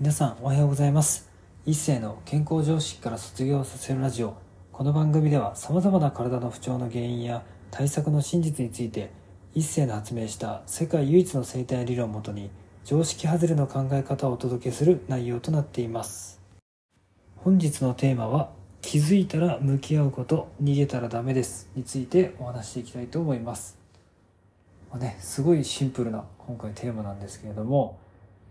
皆さんおはようございます。一世の健康常識から卒業させるラジオ。この番組では様々な体の不調の原因や対策の真実について一世の発明した世界唯一の生態理論をもとに常識外れの考え方をお届けする内容となっています。本日のテーマは気づいたら向き合うこと逃げたらダメです。についてお話していきたいと思います。まあね、すごいシンプルな今回テーマなんですけれども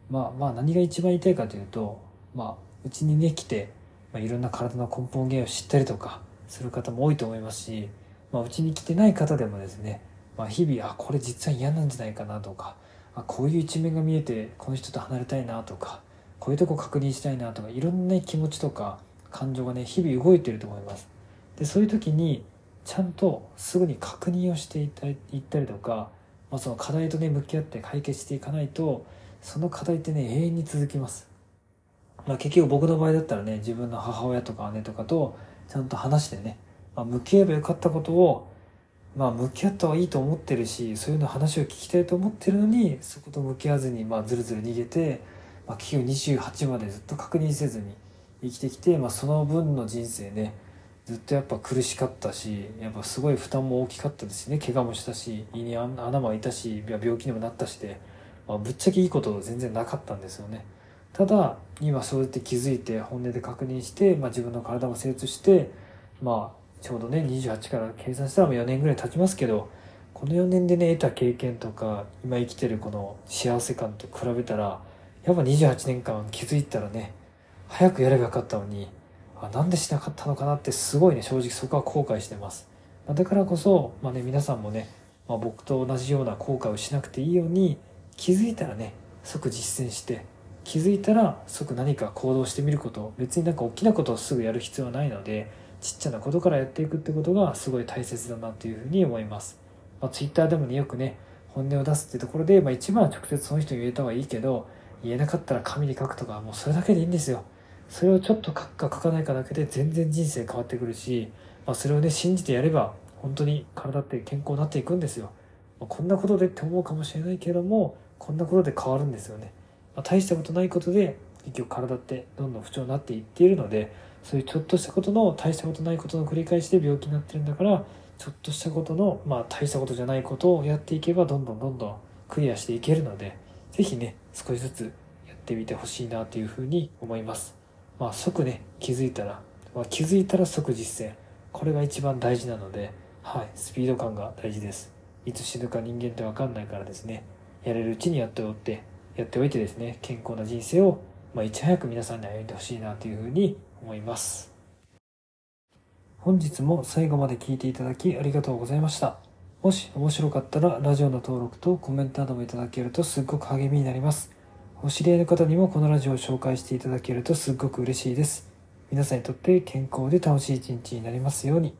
まあまあ何が一番言いたいかというとまあうちにね来て、まあ、いろんな体の根本原因を知ったりとかする方も多いと思いますしまあうちに来てない方でもですね、まあ、日々あこれ実は嫌なんじゃないかなとかあこういう一面が見えてこの人と離れたいなとかこういうとこ確認したいなとかいろんな気持ちとか感情がね日々動いてると思います。でそういう時にちゃんとすぐに確認をしていったりとかまあ、その課題とね向き合って解決していかないとその課題ってね永遠に続きます、まあ、結局僕の場合だったらね自分の母親とか姉とかとちゃんと話してね、まあ、向き合えばよかったことをまあ向き合った方がいいと思ってるしそういうの話を聞きたいと思ってるのにそこと向き合わずにまあずるずる逃げて、まあ、結局28までずっと確認せずに生きてきて、まあ、その分の人生ねずっとやっぱ苦しかったしやっぱすごい負担も大きかったですね怪我もしたし胃に穴も開いたし病気にもなったしで、まあ、ぶっちゃけいいこと全然なかったんですよね。ただ今そうやって気づいて本音で確認して、まあ、自分の体も成長してまあちょうどね28から計算したらもう4年ぐらい経ちますけどこの4年でね得た経験とか今生きてるこの幸せ感と比べたらやっぱ28年間気づいたらね早くやればよかったのにあなんでしなかったのかなってすごいね正直そこは後悔してます、ま、だからこそ、まあね、皆さんもね、まあ、僕と同じような後悔をしなくていいように気づいたらね即実践して気づいたら即何か行動してみること。別になんか大きなことをすぐやる必要はないのでちっちゃなことからやっていくってことがすごい大切だなというふうに思います、まあ、Twitter でもねよくね本音を出すってところで、まあ、一番は直接その人に言えた方がいいけど言えなかったら紙に書くとかもうそれだけでいいんですよ。それをちょっと書くか書かないかだけで全然人生変わってくるし、まあ、それをね信じてやれば本当に体って健康になっていくんですよ、まあ、こんなことでって思うかもしれないけどもこんなことで変わるんですよね、まあ、大したことないことで結局体ってどんどん不調になっていっているのでそういうちょっとしたことの大したことないことの繰り返しで病気になってるんだからちょっとしたことのまあ大したことじゃないことをやっていけばどんどんどんどんクリアしていけるので是非ね少しずつやってみてほしいなというふうに思います。まあ、即ね気づいたら、まあ、気づいたら即実践。これが一番大事なので、はい、スピード感が大事です。いつ死ぬか人間って分かんないからですね。やれるうちにやっておってやっておいてですね健康な人生を、まあ、いち早く皆さんに歩んでほしいなというふうに思います本日も最後まで聞いていただきありがとうございましたもし面白かったらラジオの登録とコメントなどもいただけるとすっごく励みになりますお知り合いの方にもこのラジオを紹介していただけるとすっごく嬉しいです。皆さんにとって健康で楽しい一日になりますように。